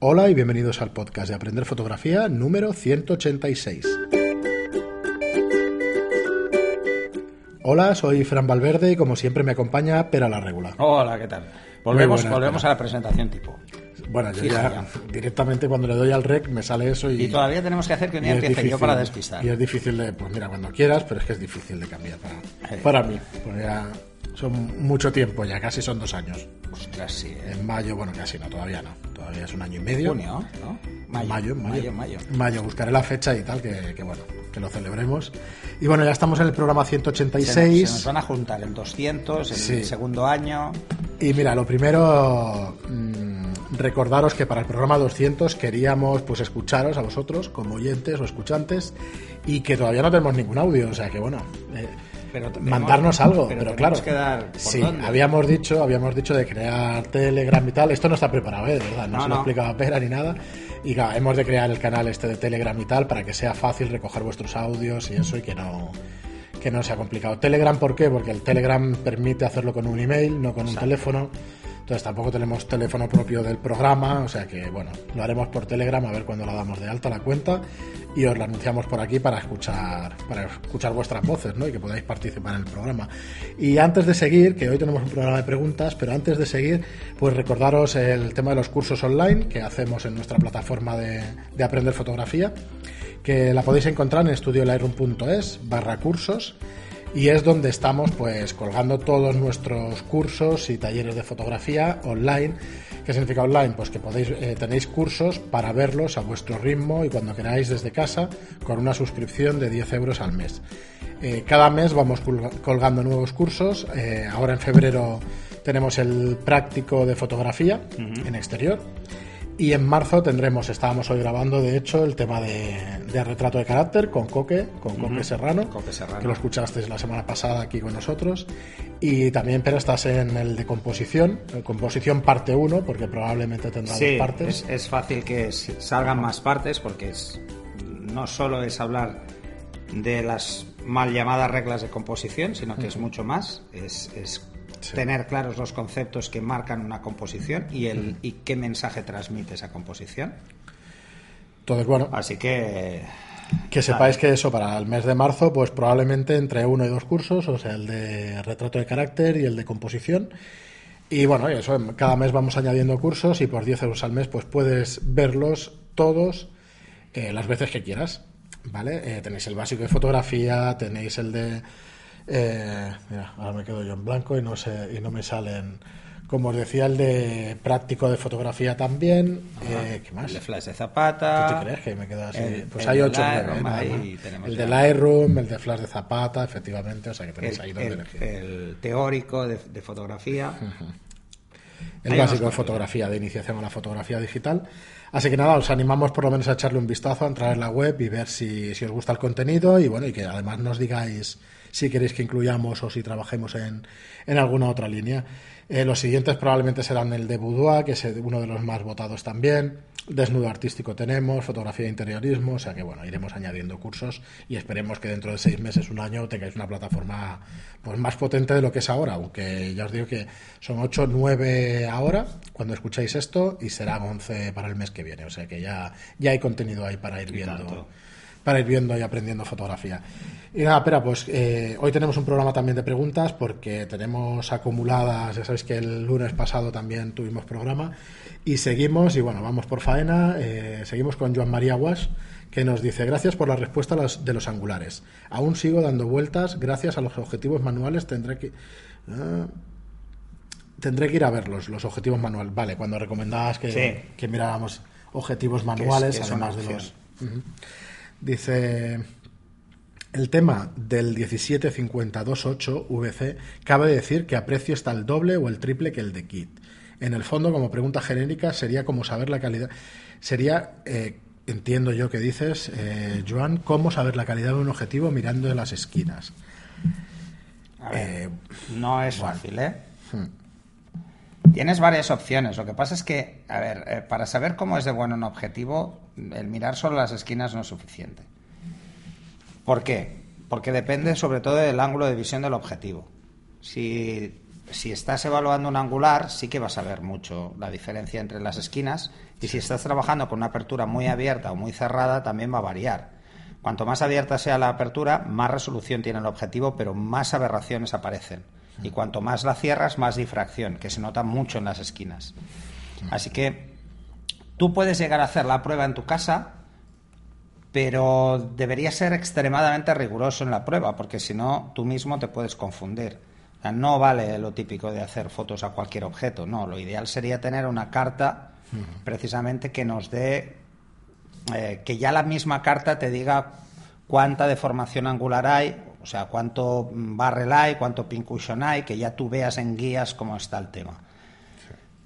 Hola y bienvenidos al podcast de Aprender Fotografía número 186. Hola, soy Fran Valverde y como siempre me acompaña Pera la Regula. Hola, ¿qué tal? Volvemos, buenas, volvemos a la presentación tipo. Bueno, yo ya ya. directamente cuando le doy al rec me sale eso y... Y todavía tenemos que hacer que un día empiece yo para despistar. Y es difícil de, pues mira, cuando quieras, pero es que es difícil de cambiar para, Sí. para mí. Porque ya son mucho tiempo ya, casi son dos años. Ostras, sí. ¿eh? En mayo, bueno, casi no, todavía no. Todavía es un año y medio. Junio, ¿no? Mayo, mayo, mayo. mayo. Mayo, buscaré la fecha y tal, que, que bueno, que lo celebremos. Y bueno, ya estamos en el programa Se, nos- 186. se nos van a juntar el 200, el Sí. segundo año. Y mira, lo primero, mm, recordaros que para el programa 200 queríamos pues escucharos a vosotros como oyentes o escuchantes y que todavía no tenemos ningún audio, o sea que bueno, eh, Pero tenemos- mandarnos algo, pero, pero claro. que dar sí, dónde. habíamos dicho, habíamos dicho de crear Telegram y tal, esto no está preparado, ¿eh? de verdad, no, No, se lo no. explicaba Pera ni nada. Y claro, hemos de crear el canal este de Telegram y tal para que sea fácil recoger vuestros audios y eso y que no que no sea complicado. Telegram, ¿por qué? Porque el Telegram permite hacerlo con un email, no con un teléfono. Entonces tampoco tenemos teléfono propio del programa, o sea que bueno, lo haremos por Telegram a ver cuándo la damos de alta la cuenta y os la anunciamos por aquí para escuchar para escuchar vuestras voces, ¿no? Y que podáis participar en el programa. Y antes de seguir, que hoy tenemos un programa de preguntas, pero antes de seguir, pues recordaros el tema de los cursos online que hacemos en nuestra plataforma de, de aprender fotografía, que la podéis encontrar en estudiolightroom.es barra cursos y es donde estamos pues colgando todos nuestros cursos y talleres de fotografía online. ¿Qué significa online? Pues que podéis eh, tenéis cursos para verlos a vuestro ritmo y cuando queráis desde casa con una suscripción de 10 euros al mes. Eh, cada mes vamos colga- colgando nuevos cursos. Eh, ahora en febrero tenemos el práctico de fotografía en exterior. Y en marzo tendremos, estábamos hoy grabando de hecho, el tema de, de retrato de carácter con Coque, con Coque Serrano, Coque Serrano. que lo escuchasteis la semana pasada aquí con nosotros. Y también, pero estás en el de composición, eh, composición parte 1, porque probablemente tendrá Sí, dos partes. es, es fácil que salgan más partes porque es, no solo es hablar de las mal llamadas reglas de composición, sino que es mucho más. Es, es Sí. tener claros los conceptos que marcan una composición y, el, y qué mensaje transmite esa composición. Entonces, bueno, Así que... Que sepáis que eso para el mes de marzo, pues probablemente entre uno y dos cursos, o sea, el de retrato de carácter y el de composición. Y bueno, eso, cada mes vamos añadiendo cursos y por 10 euros al mes, pues puedes verlos todos eh, las veces que quieras. ¿Vale? Eh, tenéis el básico de fotografía, tenéis el de. Eh, mira, ahora me quedo yo en blanco y no sé, y no me salen. Como os decía, el de práctico de fotografía también. Eh, ¿Qué más? El de flash de zapata. ¿Tú te crees que me queda así? el- pues el hay ocho Lightroom, ahí tenemos El ya. de Lightroom, el de Flash de Zapata, efectivamente, o sea que tenéis el, ahí donde el- elegir. el teórico de, de fotografía. El básico de fotografía, de iniciación a la fotografía digital. Así que nada, os animamos por lo menos a echarle un vistazo, a entrar en la web y ver si, si os gusta el contenido y bueno, y que además nos digáis si queréis que incluyamos o si trabajemos en, en alguna otra línea. Eh, los siguientes probablemente serán el de Boudoir, que es uno de los más votados también. Desnudo artístico tenemos, fotografía de interiorismo, o sea que bueno, iremos añadiendo cursos y esperemos que dentro de seis meses, un año, tengáis una plataforma pues más potente de lo que es ahora, aunque ya os digo que son 8, 9 ahora, cuando escucháis esto, y serán 11 para el mes que viene, o sea que ya, ya hay contenido ahí para ir viendo tanto. Para ir viendo y aprendiendo fotografía. Y nada, espera, pues eh, hoy tenemos un programa también de preguntas porque tenemos acumuladas, ya sabéis que el lunes pasado también tuvimos programa y seguimos y bueno, vamos por faena, eh, seguimos con Joan María Wash que nos dice gracias por la respuesta de los angulares. Aún sigo dando vueltas, gracias a los objetivos manuales tendré que... ah, Tendré que ir a verlos, los objetivos manuales. Vale, cuando recomendabas que, Sí. que miráramos objetivos manuales, que es una además de los... Dice, el tema del 17528 VC cabe decir que a precio está el doble o el triple que el de kit. En el fondo, como pregunta genérica, sería como saber la calidad. Sería, eh, entiendo yo que dices, eh, Joan, cómo saber la calidad de un objetivo mirando de las esquinas. A ver, Eh, no es fácil, ¿eh? hmm. Tienes varias opciones. Lo que pasa es que, a ver, eh, para saber cómo es de bueno un objetivo, el mirar solo las esquinas no es suficiente. ¿Por qué? Porque depende sobre todo del ángulo de visión del objetivo. Si si estás evaluando un angular, sí que vas a ver mucho la diferencia entre las esquinas. Y si estás trabajando con una apertura muy abierta o muy cerrada, también va a variar. Cuanto más abierta sea la apertura, más resolución tiene el objetivo, pero más aberraciones aparecen. Y cuanto más la cierras, más difracción, que se nota mucho en las esquinas. Así que tú puedes llegar a hacer la prueba en tu casa, pero debería ser extremadamente riguroso en la prueba, porque si no, tú mismo te puedes confundir. no vale lo típico de hacer fotos a cualquier objeto, no. Lo ideal sería tener una carta precisamente que nos dé, eh, que ya la misma carta te diga cuánta deformación angular hay, o sea, cuánto barrel hay, cuánto pincushion hay, que ya tú veas en guías cómo está el tema.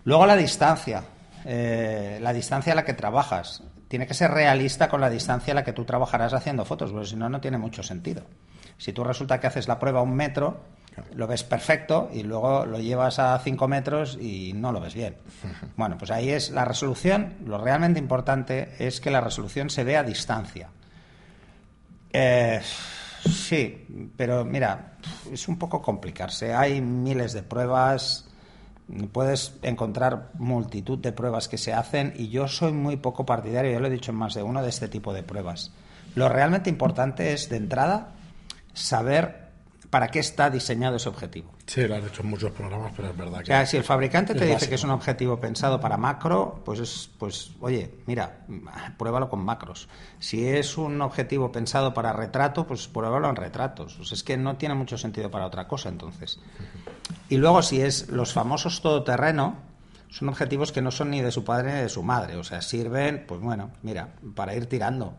Luego la distancia, eh, la distancia a la que trabajas tiene que ser realista con la distancia a la que tú trabajarás haciendo fotos, porque si no, no tiene mucho sentido. Si tú resulta que haces la prueba a un metro, lo ves perfecto y luego lo llevas a cinco metros y no lo ves bien. Bueno, pues ahí es la resolución. Lo realmente importante es que la resolución se vea a distancia. Eh, sí, pero mira, es un poco complicarse. Hay miles de pruebas puedes encontrar multitud de pruebas que se hacen y yo soy muy poco partidario, ya lo he dicho en más de uno, de este tipo de pruebas. Lo realmente importante es, de entrada, saber para qué está diseñado ese objetivo. Sí, lo has dicho en muchos programas, pero es verdad que. O sea, si el fabricante te dice que es un objetivo pensado para macro, pues es, pues, oye, mira, pruébalo con macros. Si es un objetivo pensado para retrato, pues pruébalo en retratos. Pues es que no tiene mucho sentido para otra cosa, entonces. Y luego, si es los famosos todoterreno, son objetivos que no son ni de su padre ni de su madre. O sea, sirven, pues bueno, mira, para ir tirando.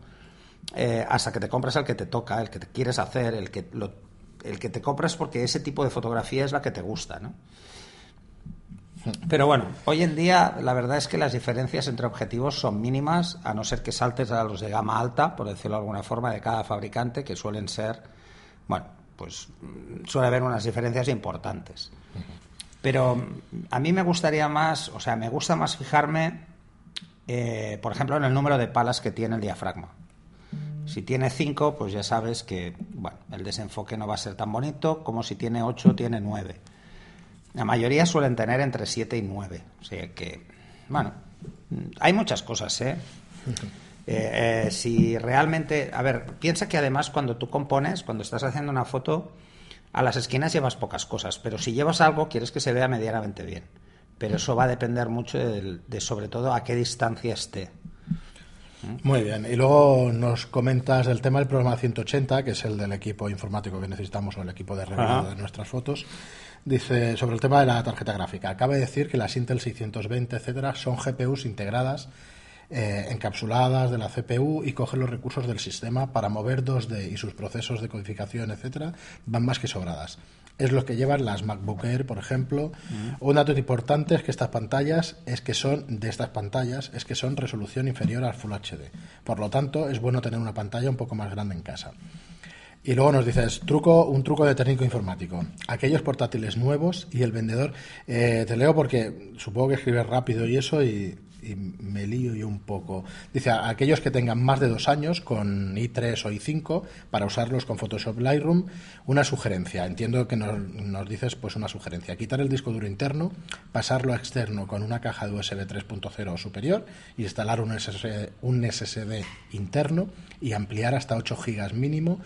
Eh, hasta que te compras el que te toca, el que te quieres hacer, el que lo el que te compras porque ese tipo de fotografía es la que te gusta, ¿no? Pero bueno, hoy en día la verdad es que las diferencias entre objetivos son mínimas, a no ser que saltes a los de gama alta, por decirlo de alguna forma, de cada fabricante, que suelen ser, bueno, pues suele haber unas diferencias importantes. Pero a mí me gustaría más, o sea, me gusta más fijarme, eh, por ejemplo, en el número de palas que tiene el diafragma. Si tiene 5, pues ya sabes que bueno, el desenfoque no va a ser tan bonito como si tiene 8, tiene 9. La mayoría suelen tener entre 7 y 9. O sea que, bueno, hay muchas cosas, ¿eh? Eh, ¿eh? si realmente, a ver, piensa que además cuando tú compones, cuando estás haciendo una foto, a las esquinas llevas pocas cosas, pero si llevas algo quieres que se vea medianamente bien. Pero eso va a depender mucho de sobre todo a qué distancia esté. Muy bien. Y luego nos comentas el tema del programa 180, que es el del equipo informático que necesitamos o el equipo de revelado de nuestras fotos. Dice sobre el tema de la tarjeta gráfica. Acaba de decir que las Intel 620, etcétera, son GPUs integradas, eh, encapsuladas de la CPU y cogen los recursos del sistema para mover 2D y sus procesos de codificación, etcétera, van más que sobradas es lo que llevan las MacBook Air, por ejemplo. Un dato importante es que estas pantallas, es que son de estas pantallas, es que son resolución inferior al Full HD. Por lo tanto, es bueno tener una pantalla un poco más grande en casa. Y luego nos dices, truco, un truco de técnico informático. Aquellos portátiles nuevos y el vendedor, eh, te leo porque supongo que escribes rápido y eso y y me lío yo un poco. Dice, a aquellos que tengan más de dos años con i3 o i5 para usarlos con Photoshop Lightroom, una sugerencia. Entiendo que nos, nos dices pues una sugerencia. Quitar el disco duro interno, pasarlo a externo con una caja de USB 3.0 o superior, instalar un SSD, un SSD interno y ampliar hasta 8 GB mínimo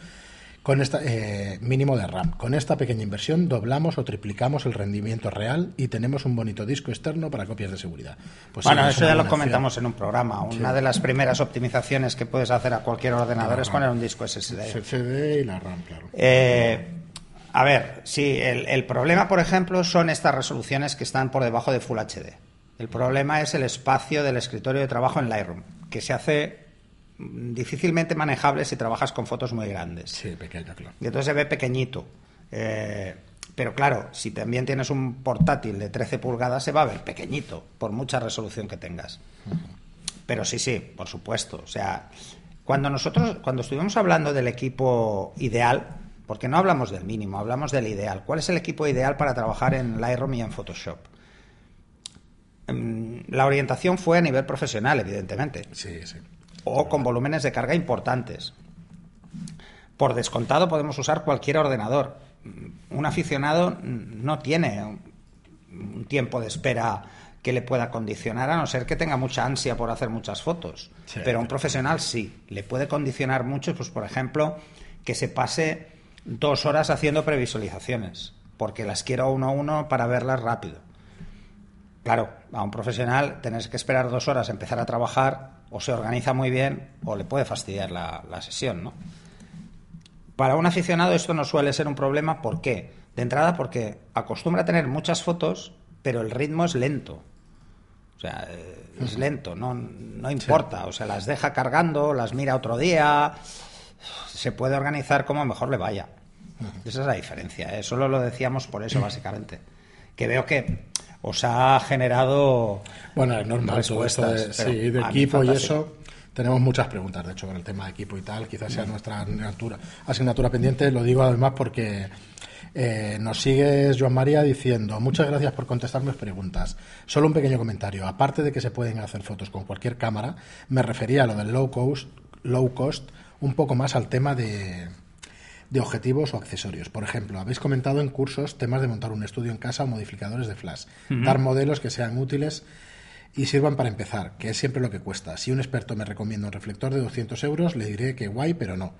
con esta eh, mínimo de RAM. Con esta pequeña inversión doblamos o triplicamos el rendimiento real y tenemos un bonito disco externo para copias de seguridad. Pues bueno, eso ya lo comentamos en un programa. Una de las primeras optimizaciones que puedes hacer a cualquier ordenador es poner un disco SSD. SSD y la RAM, claro. Eh, a ver, sí, el, el problema, por ejemplo, son estas resoluciones que están por debajo de Full HD. El problema es el espacio del escritorio de trabajo en Lightroom, que se hace difícilmente manejable si trabajas con fotos muy grandes. Sí, pequeño, claro. Y entonces se ve pequeñito. Eh, pero claro, si también tienes un portátil de 13 pulgadas, se va a ver pequeñito, por mucha resolución que tengas. Pero sí, sí, por supuesto. O sea, cuando nosotros, cuando estuvimos hablando del equipo ideal, porque no hablamos del mínimo, hablamos del ideal. ¿Cuál es el equipo ideal para trabajar en Lightroom y en Photoshop? Mm, la orientación fue a nivel profesional, evidentemente. Sí, sí o con volúmenes de carga importantes. Por descontado podemos usar cualquier ordenador. Un aficionado no tiene un tiempo de espera que le pueda condicionar, a no ser que tenga mucha ansia por hacer muchas fotos. Sí. Pero a un profesional sí, le puede condicionar mucho, pues por ejemplo, que se pase dos horas haciendo previsualizaciones, porque las quiero uno a uno para verlas rápido. Claro, a un profesional tener que esperar dos horas a empezar a trabajar, o se organiza muy bien, o le puede fastidiar la, la sesión, ¿no? Para un aficionado esto no suele ser un problema, ¿por qué? De entrada porque acostumbra a tener muchas fotos, pero el ritmo es lento. O sea, eh, es lento, no, no importa. O sea, las deja cargando, las mira otro día. Se puede organizar como mejor le vaya. Esa es la diferencia. ¿eh? Solo lo decíamos por eso, básicamente. Que veo que os ha generado. Bueno, es normal todo esto de, sí, de equipo y eso. Tenemos muchas preguntas, de hecho, con el tema de equipo y tal. Quizás sea nuestra asignatura, asignatura pendiente. Lo digo además porque eh, nos sigues, Joan María, diciendo muchas gracias por contestar mis preguntas. Solo un pequeño comentario. Aparte de que se pueden hacer fotos con cualquier cámara, me refería a lo del low cost, low cost un poco más al tema de, de objetivos o accesorios. Por ejemplo, habéis comentado en cursos temas de montar un estudio en casa o modificadores de flash, dar modelos que sean útiles y sirvan para empezar, que es siempre lo que cuesta. Si un experto me recomienda un reflector de 200 euros, le diré que guay, pero no.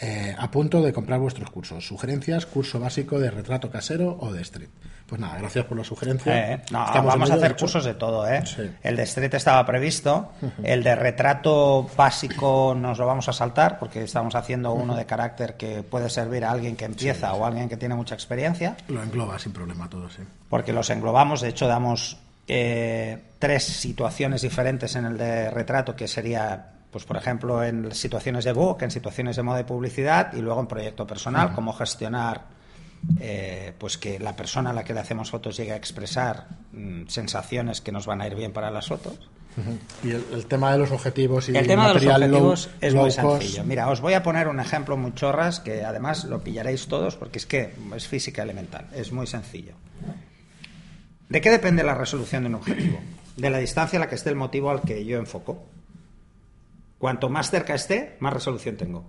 Eh, a punto de comprar vuestros cursos. Sugerencias, curso básico de retrato casero o de street. Pues nada, gracias por la sugerencia. Eh, no, Estamos vamos a hacer de cursos de todo, ¿eh? Sí. El de Street estaba previsto, el de retrato básico nos lo vamos a saltar porque estamos haciendo uno de carácter que puede servir a alguien que empieza o a alguien que tiene mucha experiencia, Lo engloba sin problema todo, sí. porque los englobamos, de hecho damos eh, tres situaciones diferentes en el de retrato, que sería, pues por ejemplo, en situaciones de book, en situaciones de moda y publicidad, y luego en proyecto personal, cómo gestionar eh, pues que la persona a la que le hacemos fotos llegue a expresar mm, sensaciones que nos van a ir bien para las fotos. Y el, el tema de los objetivos y El tema de los low- objetivos es low muy cost, sencillo. Mira, os voy a poner un ejemplo muy chorras que además lo pillaréis todos porque es que es física elemental. Es muy sencillo. ¿De qué depende la resolución de un objetivo? De la distancia a la que esté el motivo al que yo enfoco. Cuanto más cerca esté, más resolución tengo.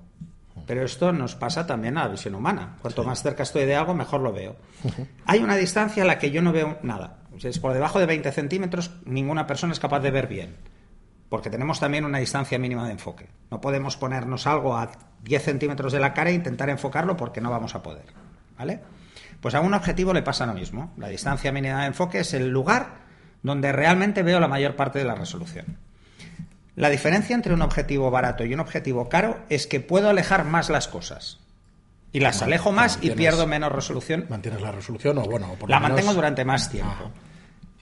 Pero esto nos pasa también a la visión humana. Cuanto más cerca estoy de algo, mejor lo veo. Hay una distancia a la que yo no veo nada. Sea, es por debajo de 20 centímetros, ninguna persona es capaz de ver bien. Porque tenemos también una distancia mínima de enfoque. No podemos ponernos algo a 10 centímetros de la cara e intentar enfocarlo porque no vamos a poder. ¿Vale? Pues a un objetivo le pasa lo mismo. La distancia mínima de enfoque es el lugar donde realmente veo la mayor parte de la resolución. La diferencia entre un objetivo barato y un objetivo caro es que puedo alejar más las cosas. Y las alejo más y pierdo menos resolución. ¿Mantienes la resolución o bueno? o por La menos- mantengo durante más tiempo.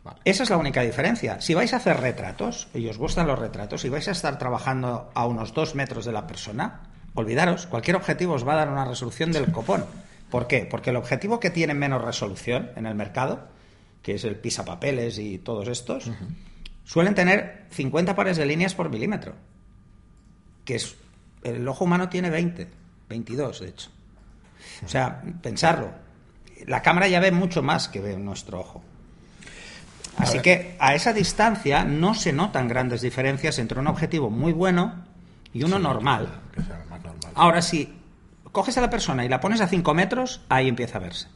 Vale. Esa es la única diferencia. Si vais a hacer retratos y os gustan los retratos y vais a estar trabajando a unos dos metros de la persona, olvidaros, cualquier objetivo os va a dar una resolución del copón. ¿Por qué? Porque el objetivo que tiene menos resolución en el mercado, que es el pisapapeles y todos estos, suelen tener 50 pares de líneas por milímetro. Que es. El ojo humano tiene 20, 22 de hecho. O sea, pensarlo. La cámara ya ve mucho más que ve nuestro ojo. Así que a esa distancia no se notan grandes diferencias entre un objetivo muy bueno y uno Sí, normal. Que sea más normal. Ahora, si coges a la persona y la pones a 5 metros, ahí empieza a verse.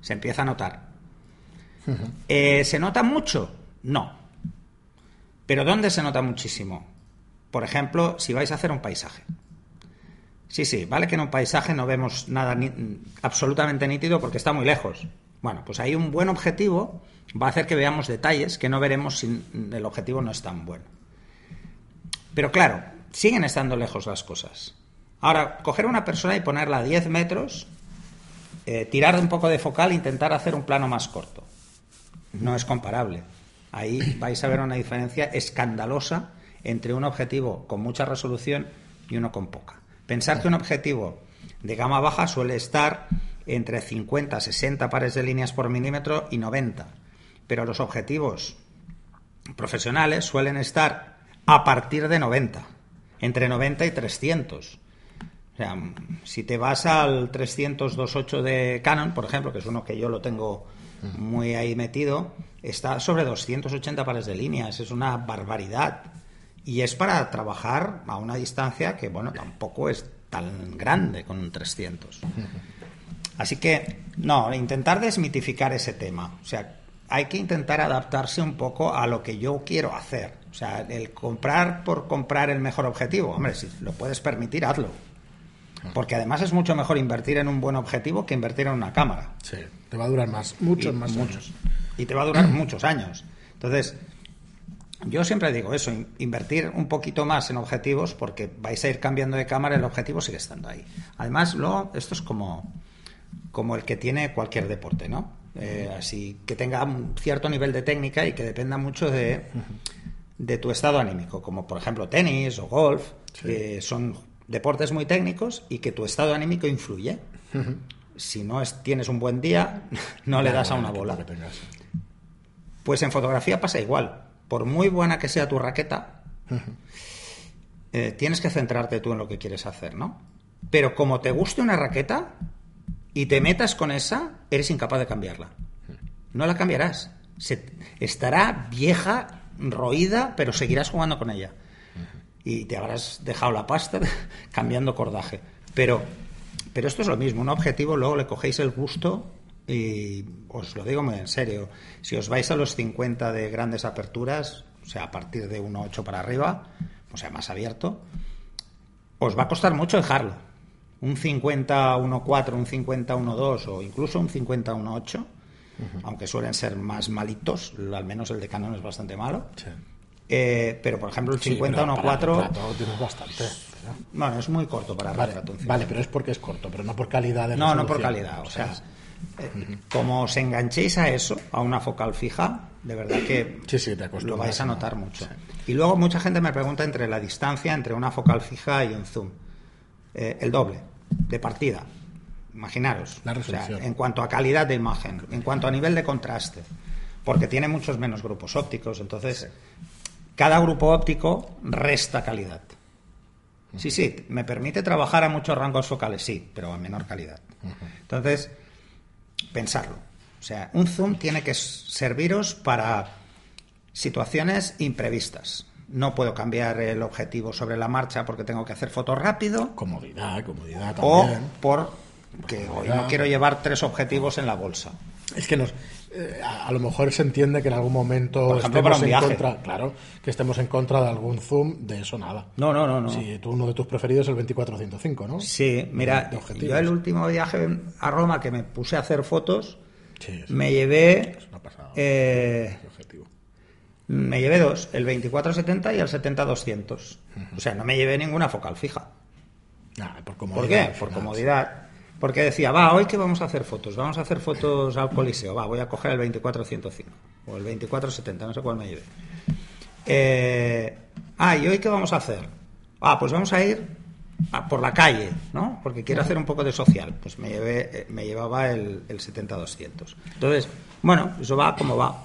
Se empieza a notar. Eh, ¿Se nota mucho? No. Pero ¿dónde se nota muchísimo? Por ejemplo, si vais a hacer un paisaje. Sí, sí, vale que en un paisaje no vemos nada absolutamente nítido porque está muy lejos. Bueno, pues ahí un buen objetivo va a hacer que veamos detalles que no veremos si el objetivo no es tan bueno. Pero claro, siguen estando lejos las cosas. Ahora, coger a una persona y ponerla a 10 metros, eh, tirar un poco de focal e intentar hacer un plano más corto. No es comparable. Ahí vais a ver una diferencia escandalosa entre un objetivo con mucha resolución y uno con poca. Pensar que un objetivo de gama baja suele estar entre 50, 60 pares de líneas por milímetro y 90. Pero los objetivos profesionales suelen estar a partir de 90, entre 90 y 300. O sea, si te vas al 300-28 de Canon, por ejemplo, que es uno que yo lo tengo muy ahí metido, está sobre 280 pares de líneas, es una barbaridad. Y es para trabajar a una distancia que, bueno, tampoco es tan grande con un 300. Así que, no, intentar desmitificar ese tema. O sea, hay que intentar adaptarse un poco a lo que yo quiero hacer. O sea, el comprar por comprar el mejor objetivo, hombre, si lo puedes permitir, hazlo. Porque además es mucho mejor invertir en un buen objetivo que invertir en una cámara. Sí, te va a durar más, muchos más muchos. Y te va a durar muchos años. Entonces, yo siempre digo eso, invertir un poquito más en objetivos porque vais a ir cambiando de cámara, el objetivo sigue estando ahí. Además, luego, esto es como, como el que tiene cualquier deporte, ¿no? Eh, así que tenga un cierto nivel de técnica y que dependa mucho de, de tu estado anímico, como por ejemplo tenis o golf, que son deportes muy técnicos y que tu estado anímico influye. Si no es, tienes un buen día, no le das a una bola. Pues en fotografía pasa igual. Por muy buena que sea tu raqueta, eh, tienes que centrarte tú en lo que quieres hacer, ¿no? Pero como te guste una raqueta y te metas con esa, eres incapaz de cambiarla. No la cambiarás. estará vieja, roída, pero seguirás jugando con ella. Y te habrás dejado la pasta cambiando cordaje. Pero, pero esto es lo mismo. Un objetivo, luego le cogéis el gusto y os lo digo muy en serio, si os vais a los 50 de grandes aperturas, o sea, a partir de 1.8 para arriba, o sea, más abierto, os va a costar mucho dejarlo. Un 50 1.4, un 50 1.2 o incluso un 50 1.8, aunque suelen ser más malitos, al menos el de Canon es bastante malo. Eh, pero, por ejemplo, el 50 1.4... tienes bastante. Bueno, es muy corto para vale, Vale, pero es porque es corto, pero no por calidad de No, no por calidad, o sea como os enganchéis a eso, a una focal fija, de verdad que lo vais a notar mucho. Y luego mucha gente me pregunta entre la distancia entre una focal fija y un zoom. Eh, el doble de partida. Imaginaros. en cuanto a calidad de imagen, en cuanto a nivel de contraste, porque tiene muchos menos grupos ópticos, entonces cada grupo óptico resta calidad. Sí, sí, me permite trabajar a muchos rangos focales, sí, pero a menor calidad. Entonces, pensarlo. O sea, un zoom tiene que serviros para situaciones imprevistas. No puedo cambiar el objetivo sobre la marcha porque tengo que hacer fotos rápido. Comodidad, comodidad también. O porque hoy no quiero llevar tres objetivos en la bolsa. Es que nos, eh, a, lo mejor se entiende que en algún momento estemos en contra, claro, que estemos en contra de algún zoom, de eso nada. No, no, no, no. Si tú uno de tus preferidos es el 2405, ¿no? Sí, mira, yo el último viaje a Roma que me puse a hacer fotos, me llevé eh, me llevé dos, el 2470 y el 70-200. O sea, no me llevé ninguna focal fija. por, ¿Por qué? Por comodidad. Porque decía, va, hoy que vamos a hacer fotos, vamos a hacer fotos al Coliseo, va, voy a coger el 2405 o el 2470, no sé cuál me lleve. Eh, ah, ¿y hoy qué vamos a hacer? Ah, pues vamos a ir por la calle, ¿no? Porque quiero hacer un poco de social. Pues me, llevé, eh, me llevaba el, el 70-200. Entonces, bueno, eso va como va.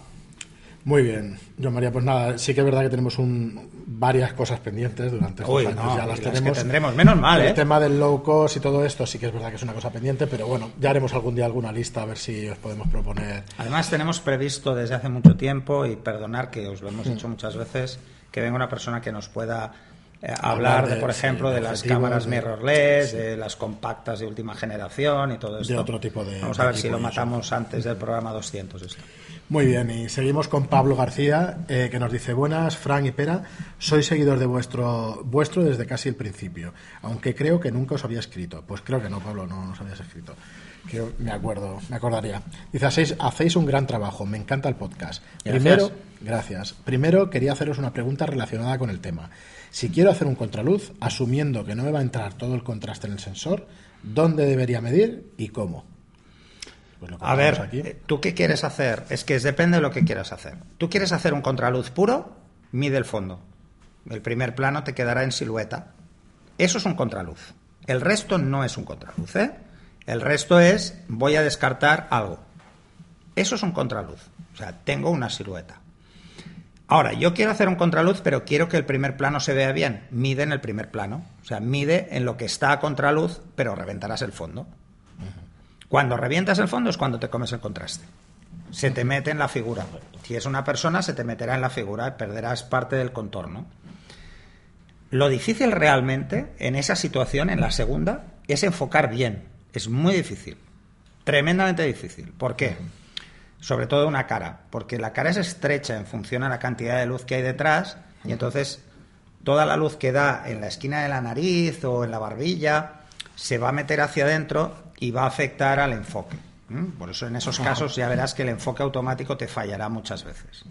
Muy bien, yo María, pues nada, sí que es verdad que tenemos un, varias cosas pendientes durante estos años, ya las tenemos. tendremos, menos mal, El ¿eh? tema del low cost y todo esto sí que es verdad que es una cosa pendiente, pero bueno, ya haremos algún día alguna lista a ver si os podemos proponer. Además tenemos previsto desde hace mucho tiempo, y perdonar que os lo hemos dicho muchas veces, que venga una persona que nos pueda eh, hablar, de, por ejemplo, de las cámaras mirrorless, de las compactas de última generación y todo esto. De otro tipo de... Vamos a ver si lo matamos antes del programa 200 esto. Muy bien, y seguimos con Pablo García, eh, que nos dice, buenas, Fran y Pera, soy seguidor de vuestro, vuestro desde casi el principio, aunque creo que nunca os había escrito. Pues creo que no, Pablo, no nos habías escrito. Que me acuerdo, me acordaría. Dice, hacéis, hacéis un gran trabajo, me encanta el podcast. Primero, gracias. Primero quería haceros una pregunta relacionada con el tema. Si quiero hacer un contraluz, asumiendo que no me va a entrar todo el contraste en el sensor, ¿dónde debería medir y cómo? Pues a ver, eh, ¿tú qué quieres hacer? Es que depende de lo que quieras hacer. ¿Tú quieres hacer un contraluz puro? Mide el fondo. El primer plano te quedará en silueta. Eso es un contraluz. El resto no es un contraluz, ¿eh? El resto es voy a descartar algo. Eso es un contraluz. O sea, tengo una silueta. Ahora, yo quiero hacer un contraluz, pero quiero que el primer plano se vea bien. Mide en el primer plano. O sea, mide en lo que está a contraluz, pero reventarás el fondo. Cuando revientas el fondo es cuando te comes el contraste. Se te mete en la figura. Si es una persona, se te meterá en la figura y perderás parte del contorno. Lo difícil realmente en esa situación, en la segunda, es enfocar bien. Es muy difícil. Tremendamente difícil. ¿Por qué? sobre todo una cara, porque la cara es estrecha en función a la cantidad de luz que hay detrás y entonces toda la luz que da en la esquina de la nariz o en la barbilla se va a meter hacia adentro y va a afectar al enfoque. Por eso en esos casos ya verás que el enfoque automático te fallará muchas veces.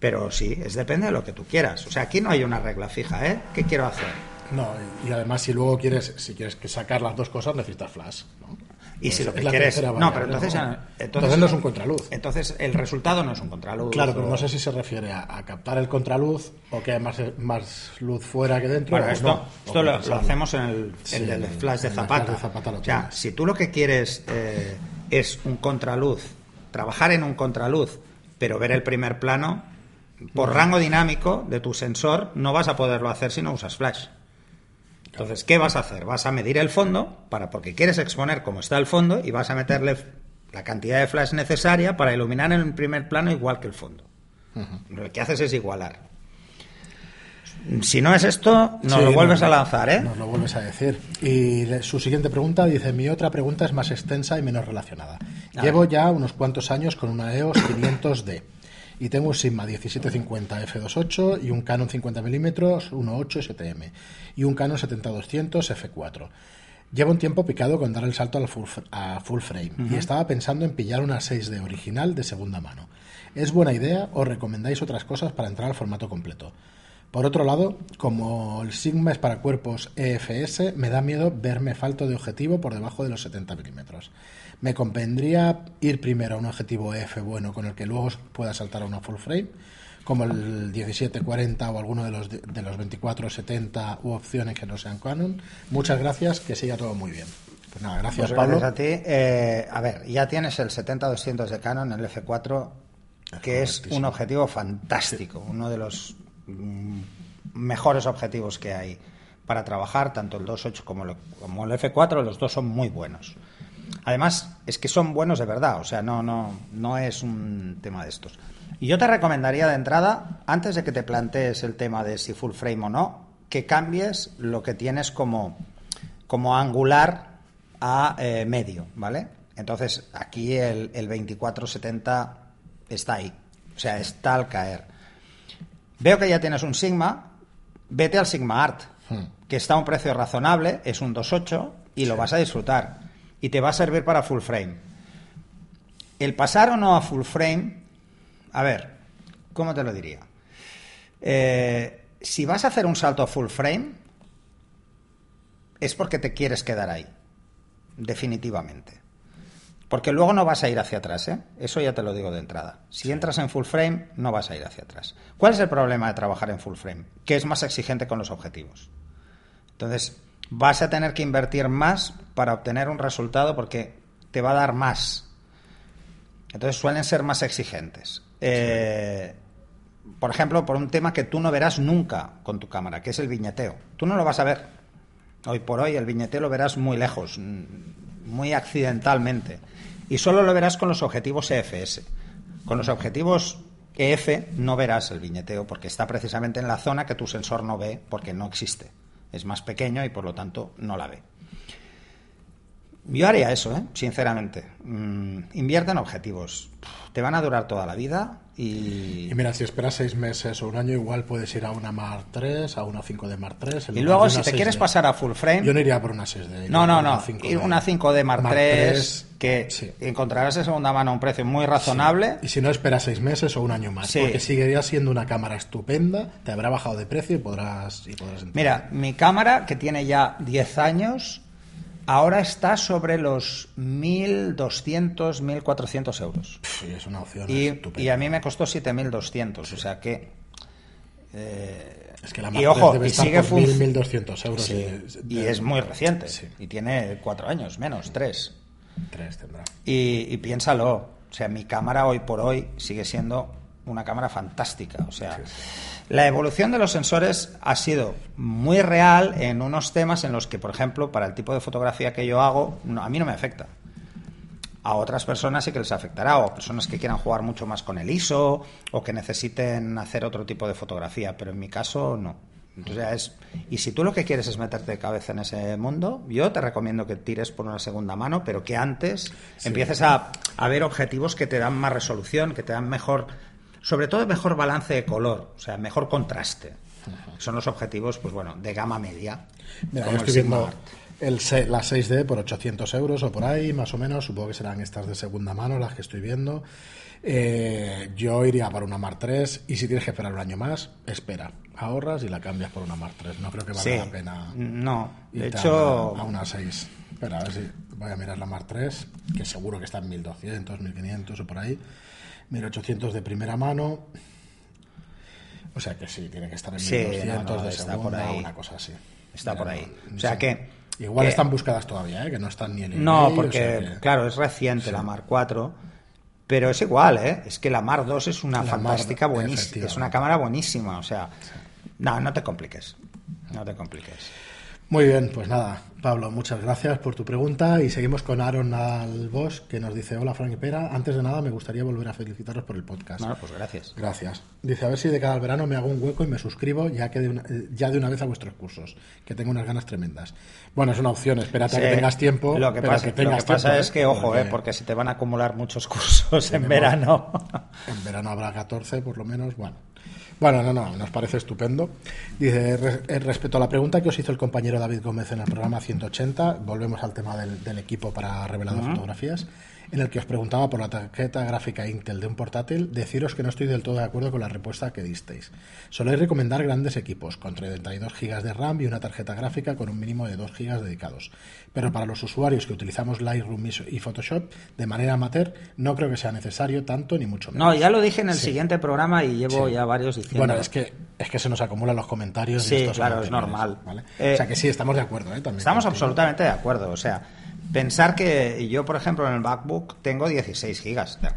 Pero sí, es depende de lo que tú quieras. O sea, aquí no hay una regla fija, ¿eh? ¿Qué quiero hacer? No, y además si luego quieres, si quieres que sacar las dos cosas necesitas flash, ¿no? Y si lo que quieres. No, pero entonces, ¿no? entonces. Entonces no es un contraluz. Entonces el resultado no es un contraluz. Claro, pero o- no sé si se refiere a, a captar el contraluz o que hay más, más luz fuera que dentro. Bueno, esto, no, esto o lo, hacemos en el, Sí, en el en el- flash de Zapata. flash de Zapata lo o sea, tienes. si tú lo que quieres eh, es un contraluz, trabajar en un contraluz, pero ver el primer plano, por rango dinámico de tu sensor, no vas a poderlo hacer si no usas flash. Entonces, ¿qué vas a hacer? Vas a medir el fondo, para, porque quieres exponer cómo está el fondo, y vas a meterle la cantidad de flash necesaria para iluminar en el primer plano igual que el fondo. Lo que haces es igualar. Si no es esto, nos Sí, lo vuelves a lanzar, ¿eh? Nos lo vuelves a decir. Y le- su siguiente pregunta dice: Mi otra pregunta es más extensa y menos relacionada. A Llevo ya unos cuantos años con una EOS 500D y tengo un Sigma 1750 f2.8 y un Canon 50 mm 1.8 STM y un Canon 70-200 f4. Llevo un tiempo picado con dar el salto al full, a full frame y estaba pensando en pillar una 6D original de segunda mano. ¿Es buena idea o recomendáis otras cosas para entrar al formato completo? Por otro lado, como el Sigma es para cuerpos EFS, me da miedo verme falto de objetivo por debajo de los 70 milímetros. ¿Me convendría ir primero a un objetivo EF bueno con el que luego pueda saltar a una full frame? Como el 1740 o alguno de los, de los 2470 u opciones que no sean Canon. Muchas gracias, que siga todo muy bien. Pues nada, gracias Pues Pablo. gracias a ti. Eh, a ver, ya tienes el 70-200 de Canon, el F4, que es un objetivo fantástico, uno de los mm, mejores objetivos que hay para trabajar, tanto el 2.8 como, como el F4, los dos son muy buenos. Además, es que son buenos de verdad, o sea, no, no, no es un tema de estos. Y yo te recomendaría de entrada, antes de que te plantees el tema de si full frame o no, que cambies lo que tienes como, como angular a eh, medio, ¿vale? Entonces, aquí el, el 2470 está ahí, o sea, está al caer. Veo que ya tienes un Sigma, vete al Sigma Art, que está a un precio razonable, es un 2.8 y lo vas a disfrutar. Y te va a servir para full frame. El pasar o no a full frame, a ver, ¿cómo te lo diría? Eh, si vas a hacer un salto a full frame, es porque te quieres quedar ahí, definitivamente. Porque luego no vas a ir hacia atrás, ¿eh? Eso ya te lo digo de entrada. Si entras en full frame, no vas a ir hacia atrás. ¿Cuál es el problema de trabajar en full frame? Que es más exigente con los objetivos. Entonces, vas a tener que invertir más para obtener un resultado porque te va a dar más. Entonces suelen ser más exigentes. Eh, por ejemplo, por un tema que tú no verás nunca con tu cámara, que es el viñeteo. Tú no lo vas a ver. Hoy por hoy el viñeteo lo verás muy lejos, mm, muy accidentalmente. Y solo lo verás con los objetivos EFS. Con los objetivos EF no verás el viñeteo porque está precisamente en la zona que tu sensor no ve porque no existe. Es más pequeño y por lo tanto no la ve. Yo haría eso, ¿eh? sinceramente. Mm, invierte en objetivos. Te van a durar toda la vida y... Y mira, si esperas seis meses o un año, igual puedes ir a una Mark 3, a una 5D Mark 3. en Y luego, si te quieres 6D. pasar a full frame... Yo no iría por una 6D. No, no, no. una 5D. Ir una 5D Mark, Mark 3 3, que sí. encontrarás de segunda mano a un precio muy razonable. Y si no, espera seis meses o un año más. Sí. Porque seguiría siendo una cámara estupenda, te habrá bajado de precio y podrás, y podrás entrar. Mira, mi cámara, que tiene ya 10 años, ahora está sobre los 1.200, 1.400 euros. Y es una opción Y, estupenda. y a mí me costó 7.200, o sea que... eh, Es que la y ojo, 3 debe y estar sigue por func- 1.000, 1.200 euros. Sí, y, y es muy reciente. Sí. Y tiene cuatro años, menos, tres. Tres tendrá. Y, y piénsalo, o sea, mi cámara hoy por hoy sigue siendo una cámara fantástica. O sea, la evolución de los sensores ha sido muy real en unos temas en los que, por ejemplo, para el tipo de fotografía que yo hago, no- a mí no me afecta. A otras personas sí que les afectará, o personas que quieran jugar mucho más con el ISO, o que necesiten hacer otro tipo de fotografía, pero en mi caso no. Entonces, es, y si tú lo que quieres es meterte de cabeza en ese mundo, yo te recomiendo que tires por una segunda mano, pero que antes empieces a, a ver objetivos que te dan más resolución, que te dan mejor, sobre todo mejor balance de color, o sea, mejor contraste. Son los objetivos, pues bueno, de gama media. Mira, como yo el estoy viendo Sigma Art. el, la 6D por 800 euros o por ahí, más o menos. Supongo que serán estas de segunda mano las que estoy viendo. Eh, yo iría para una Mar 3 y si tienes que esperar un año más, espera. Ahorras y la cambias por una Mar 3. No creo que valga Sí. la pena. No, de hecho, a una 6. Espera, a ver si voy a mirar la Mar 3, que seguro que está en 1200, 1500 o por ahí. 1800 de primera mano. O sea que sí, tiene que estar en Sí, 1200 no, no, de está por segunda, ahí. una cosa así. Está Mira, por ahí. no, O sea sí. que- Igual que- están buscadas todavía, ¿eh? que no están ni en No, eBay, o porque, sea que- claro, es reciente la Mar 4, pero es igual, ¿eh? Es que la Mar 2 es una La fantástica, buenísima, es una cámara buenísima, o sea, no, no te compliques, no te compliques. Muy bien, pues nada, Pablo, muchas gracias por tu pregunta y seguimos con Aaron Albos que nos dice, hola Frank y Pera, antes de nada me gustaría volver a felicitaros por el podcast. Bueno, pues gracias. Gracias. Dice, a ver si de cada verano me hago un hueco y me suscribo ya que de una, eh, ya de una vez a vuestros cursos, que tengo unas ganas tremendas. Bueno, es una opción, espérate a que tengas tiempo. Lo que pasa, que lo tengas que pasa tiempo, es ¿eh? que, ojo, ¿eh? porque se te van a acumular muchos cursos en verano. En verano habrá 14, por lo menos. Bueno, bueno no, no, nos parece estupendo. Dice, "Re- eh, respecto a la pregunta que os hizo el compañero David Gómez en el programa 180, volvemos al tema del, del equipo para revelado fotografías, en el que os preguntaba por la tarjeta gráfica Intel de un portátil, deciros que no estoy del todo de acuerdo con la respuesta que disteis. Soléis recomendar grandes equipos, con 32 GB de RAM y una tarjeta gráfica con un mínimo de 2 GB dedicados. Pero para los usuarios que utilizamos Lightroom y y Photoshop de manera amateur, no creo que sea necesario tanto ni mucho menos. No, ya lo dije en el Sí. siguiente programa y llevo Sí. ya varios diciendo. Bueno, es que, es que se nos acumulan los comentarios. y Sí, estos son claro, es normal. ¿vale? Eh, o sea que sí, estamos de acuerdo. ¿eh? También Estamos absolutamente de acuerdo. O sea, pensar que yo, por ejemplo, en el MacBook tengo 16 gigas de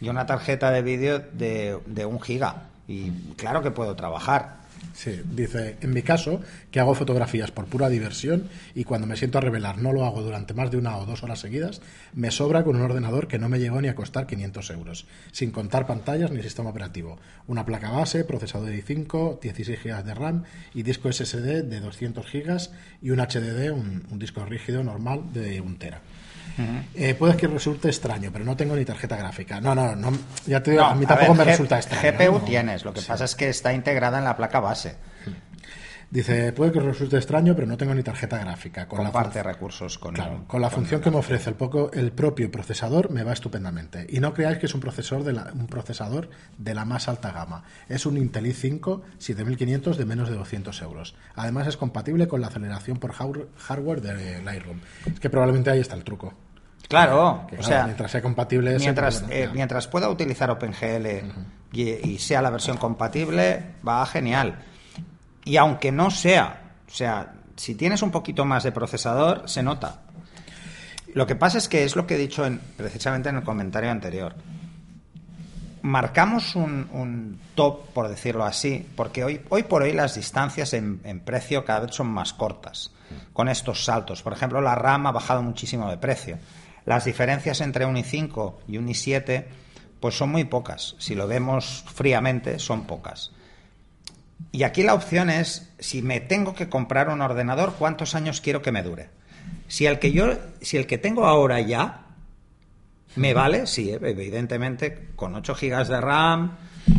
y una tarjeta de vídeo de, de 1 giga. Y claro que puedo trabajar. Sí, dice, en mi caso, que hago fotografías por pura diversión y cuando me siento a revelar no lo hago durante más de una o dos horas seguidas, me sobra con un ordenador que no me llegó ni a costar 500 euros, sin contar pantallas ni sistema operativo. Una placa base, procesador i5, 16 GB de RAM y disco SSD de 200 GB y un HDD, un, disco rígido normal de 1 tera. Eh, puede que resulte extraño, pero no tengo ni tarjeta gráfica. No, no, no ya te digo, No, a mí a tampoco ver, me resulta extraño. GPU ¿no? tienes, lo que Sí. pasa es que está integrada en la placa base. Dice, puede que os resulte extraño, pero no tengo ni tarjeta gráfica. Con la Comparte recursos con, Claro, con la función que me ofrece el, poco, el propio procesador me va estupendamente. Y no creáis que es un procesador de la, un procesador de la más alta gama. Es un Intel i5 7500 de menos de 200 euros. Además es compatible con la aceleración por hardware- de Lightroom. Es que probablemente ahí está el truco. Claro, Que, o claro, sea, mientras sea compatible... mientras, bueno, eh, mientras pueda utilizar OpenGL y, y sea la versión compatible, va genial. Y aunque no sea, o sea, si tienes un poquito más de procesador, se nota. Lo que pasa es que es lo que he dicho en- precisamente en el comentario anterior. Marcamos un, top, por decirlo así, porque hoy, hoy por hoy las distancias en, en precio cada vez son más cortas con estos saltos. Por ejemplo, la RAM ha bajado muchísimo de precio. Las diferencias entre un i5 y un i7 pues son muy pocas. Si lo vemos fríamente, son pocas. Y aquí la opción es, si me tengo que comprar un ordenador, ¿cuántos años quiero que me dure? Si el que yo, si el que tengo ahora ya me vale, sí, evidentemente, con 8 GB de RAM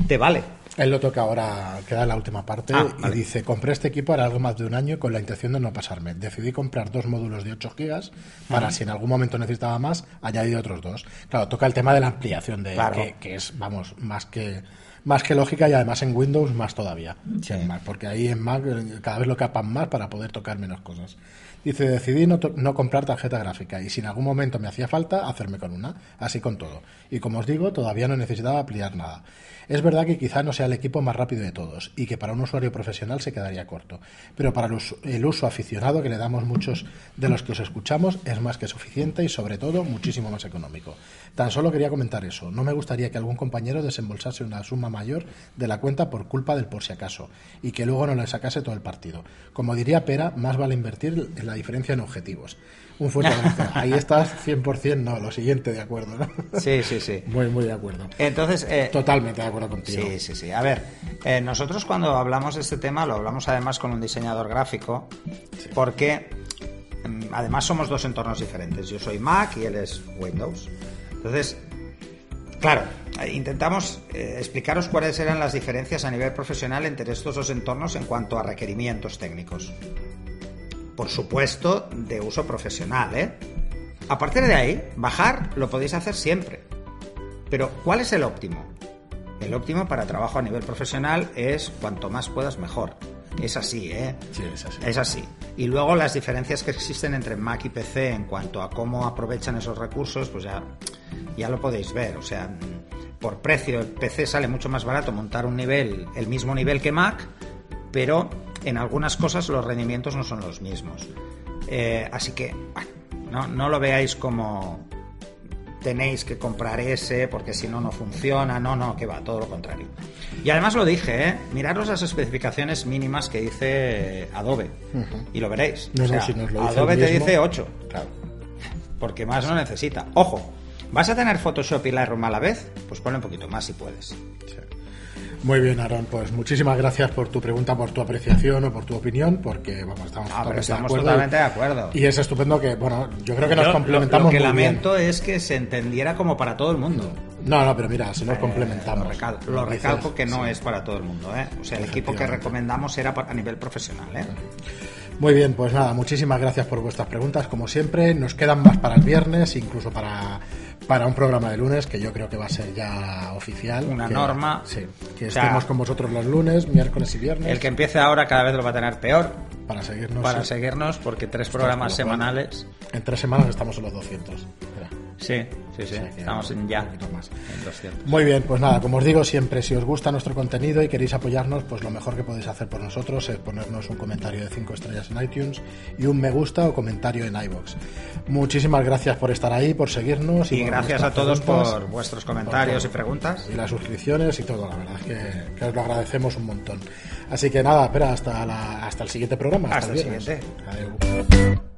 te vale. Él lo toca ahora, queda en la última parte, Ah, y vale. dice, compré este equipo hará algo más de un año con la intención de no pasarme. Decidí comprar dos módulos de 8 gigas para, si en algún momento necesitaba más, añadir otros dos. Claro, toca el tema de la ampliación, de Claro. que, que es, vamos, más que más que lógica y además en Windows más todavía. Sí. En Mac, porque ahí en Mac cada vez lo capan más para poder tocar menos cosas. Dice, decidí no, no comprar tarjeta gráfica y si en algún momento me hacía falta, hacerme con una. Así con todo. Y como os digo, todavía no necesitaba ampliar nada. Es verdad que quizá no sea el equipo más rápido de todos y que para un usuario profesional se quedaría corto. Pero para el uso, el uso aficionado que le damos muchos de los que os escuchamos es más que suficiente y sobre todo muchísimo más económico. Tan solo quería comentar eso. No me gustaría que algún compañero desembolsase una suma mayor de la cuenta por culpa del por si acaso y que luego no le sacase todo el partido. Como diría Pera, más vale invertir en la diferencia en objetivos. Un fuerte abrazo. Ahí estás 100%, no, lo siguiente, de acuerdo, ¿no? Sí, sí, sí. Muy, muy de acuerdo. Entonces, eh, Totalmente de acuerdo contigo. Sí, sí, sí. A ver, eh, nosotros cuando hablamos de este tema lo hablamos además con un diseñador gráfico, porque mm, además somos dos entornos diferentes. Yo soy Mac y él es Windows. Entonces, claro, eh, intentamos eh, explicaros cuáles eran las diferencias a nivel profesional entre estos dos entornos en cuanto a requerimientos técnicos. Por supuesto, de uso profesional, ¿eh? A partir de ahí, bajar lo podéis hacer siempre. Pero, ¿cuál es el óptimo? El óptimo para trabajo a nivel profesional es cuanto más puedas mejor. Es así, ¿eh? Sí, es así. Es así. Y luego las diferencias que existen entre Mac y PC en cuanto a cómo aprovechan esos recursos, pues ya, ya lo podéis ver. O sea, por precio, el PC sale mucho más barato montar un nivel, el mismo nivel que Mac, pero en algunas cosas los rendimientos no son los mismos. Eh, así que, bueno, no, no lo veáis como tenéis que comprar ese porque si no no funciona, no, no, que va, todo lo contrario. Y además lo dije, ¿eh? miraros las especificaciones mínimas que dice Adobe y lo veréis. No, O no, sea, si nos lo dice Adobe te dice 8, Claro. porque más no necesita. Ojo, ¿vas a tener Photoshop y Lightroom a la vez? Pues ponle un poquito más si puedes. Sí. Muy bien, Aaron. Pues muchísimas gracias por tu pregunta, por tu apreciación o por tu opinión, porque vamos, estamos, Ah, totalmente estamos de acuerdo. totalmente de acuerdo. Y es estupendo que, bueno, yo creo que nos Yo lo- complementamos lo, que muy lamento es que se entendiera como para todo el mundo. No, no, pero mira, si nos complementamos. Lo, recal- dices, recalco que no sí. es para todo el mundo, ¿eh? O sea, el equipo que recomendamos era pa- a nivel profesional, ¿eh? Muy bien, pues nada, muchísimas gracias por vuestras preguntas, como siempre. Nos quedan más para el viernes, incluso para, para un programa de lunes, que yo creo que va a ser ya oficial. Una que- norma. Sí, que O sea, estemos con vosotros los lunes, miércoles y viernes, El que empiece ahora cada vez lo va a tener peor para seguirnos. para sí. seguirnos porque tres programas semanales. En tres semanas estamos en los 200. Espera. Sí, sí, sí. Estamos en ya. un poquito más. En 200. Muy bien, pues nada, como os digo siempre, si os gusta nuestro contenido y queréis apoyarnos, pues lo mejor que podéis hacer por nosotros es ponernos un comentario de 5 estrellas en iTunes y un me gusta o comentario en iBox. Muchísimas gracias por estar ahí, por seguirnos y, Y gracias a todos por vuestros comentarios y por preguntas. y las suscripciones y todo, la verdad es que, que os lo agradecemos un montón. Así que nada, espera hasta, la- hasta el siguiente programa. Hasta el viernes. siguiente.